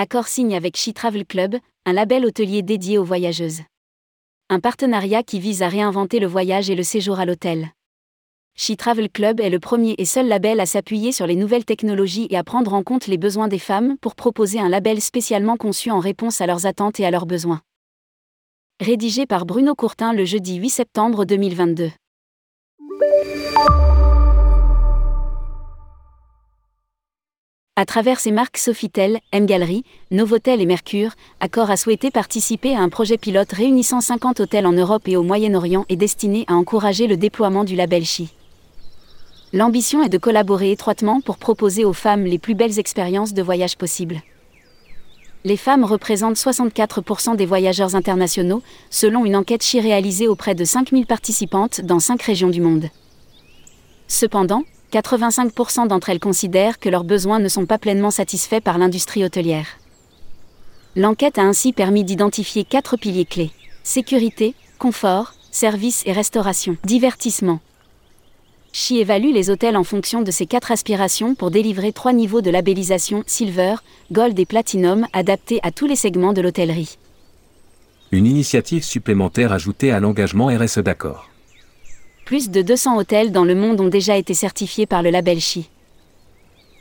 Accor signe avec She Travel Club, un label hôtelier dédié aux voyageuses. Un partenariat qui vise à réinventer le voyage et le séjour à l'hôtel. She Travel Club est le premier et seul label à s'appuyer sur les nouvelles technologies et à prendre en compte les besoins des femmes pour proposer un label spécialement conçu en réponse à leurs attentes et à leurs besoins. Rédigé par Bruno Courtin le jeudi 8 septembre 2022. À travers ses marques Sofitel, M Gallery, Novotel et Mercure, Accor a souhaité participer à un projet pilote réunissant 50 hôtels en Europe et au Moyen-Orient et destiné à encourager le déploiement du label Chi. L'ambition est de collaborer étroitement pour proposer aux femmes les plus belles expériences de voyage possibles. Les femmes représentent 64% des voyageurs internationaux, selon une enquête chi réalisée auprès de 5000 participantes dans 5 régions du monde. Cependant, 85% d'entre elles considèrent que leurs besoins ne sont pas pleinement satisfaits par l'industrie hôtelière. L'enquête a ainsi permis d'identifier quatre piliers clés. Sécurité, confort, service et restauration. Divertissement. Chi évalue les hôtels en fonction de ces quatre aspirations pour délivrer trois niveaux de labellisation Silver, Gold et Platinum adaptés à tous les segments de l'hôtellerie. Une initiative supplémentaire ajoutée à l'engagement RSE d'accord. Plus de 200 hôtels dans le monde ont déjà été certifiés par le label Chi.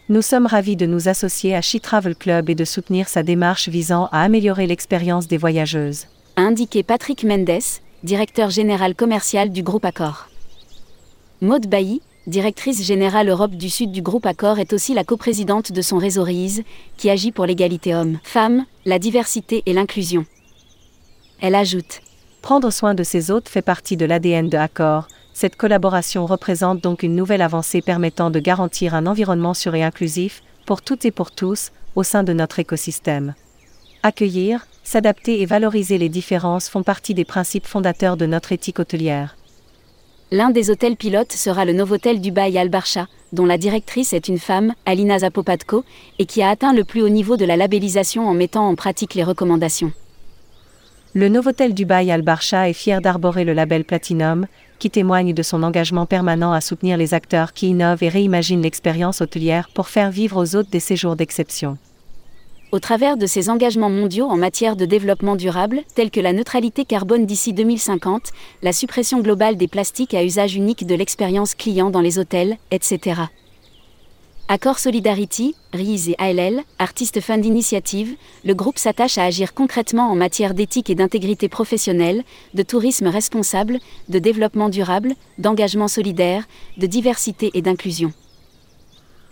Nous sommes ravis de nous associer à Chi Travel Club et de soutenir sa démarche visant à améliorer l'expérience des voyageuses. A indiqué Patrick Mendes, directeur général commercial du groupe Accor. Maud Bailly, directrice générale Europe du Sud du groupe Accor, est aussi la coprésidente de son réseau RISE, qui agit pour l'égalité homme-femme, la diversité et l'inclusion. Elle ajoute Prendre soin de ses hôtes fait partie de l'ADN de Accor. Cette collaboration représente donc une nouvelle avancée permettant de garantir un environnement sûr et inclusif, pour toutes et pour tous, au sein de notre écosystème. Accueillir, s'adapter et valoriser les différences font partie des principes fondateurs de notre éthique hôtelière. L'un des hôtels pilotes sera le Novotel Dubaï Al Barsha, dont la directrice est une femme, Alina Zapopadko, et qui a atteint le plus haut niveau de la labellisation en mettant en pratique les recommandations. Le Novotel Dubaï Al Barsha est fier d'arborer le label Platinum, qui témoigne de son engagement permanent à soutenir les acteurs qui innovent et réimaginent l'expérience hôtelière pour faire vivre aux hôtes des séjours d'exception. Au travers de ses engagements mondiaux en matière de développement durable, tels que la neutralité carbone d'ici 2050, la suppression globale des plastiques à usage unique de l'expérience client dans les hôtels, etc. Accord Solidarity, RISE et ALL, Artist Fund Initiative, le groupe s'attache à agir concrètement en matière d'éthique et d'intégrité professionnelle, de tourisme responsable, de développement durable, d'engagement solidaire, de diversité et d'inclusion.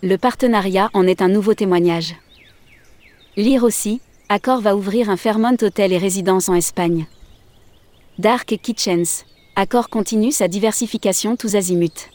Le partenariat en est un nouveau témoignage. Lire aussi, Accor va ouvrir un Fairmont Hotel et résidence en Espagne. Dark Kitchens. Accor continue sa diversification tous azimuts.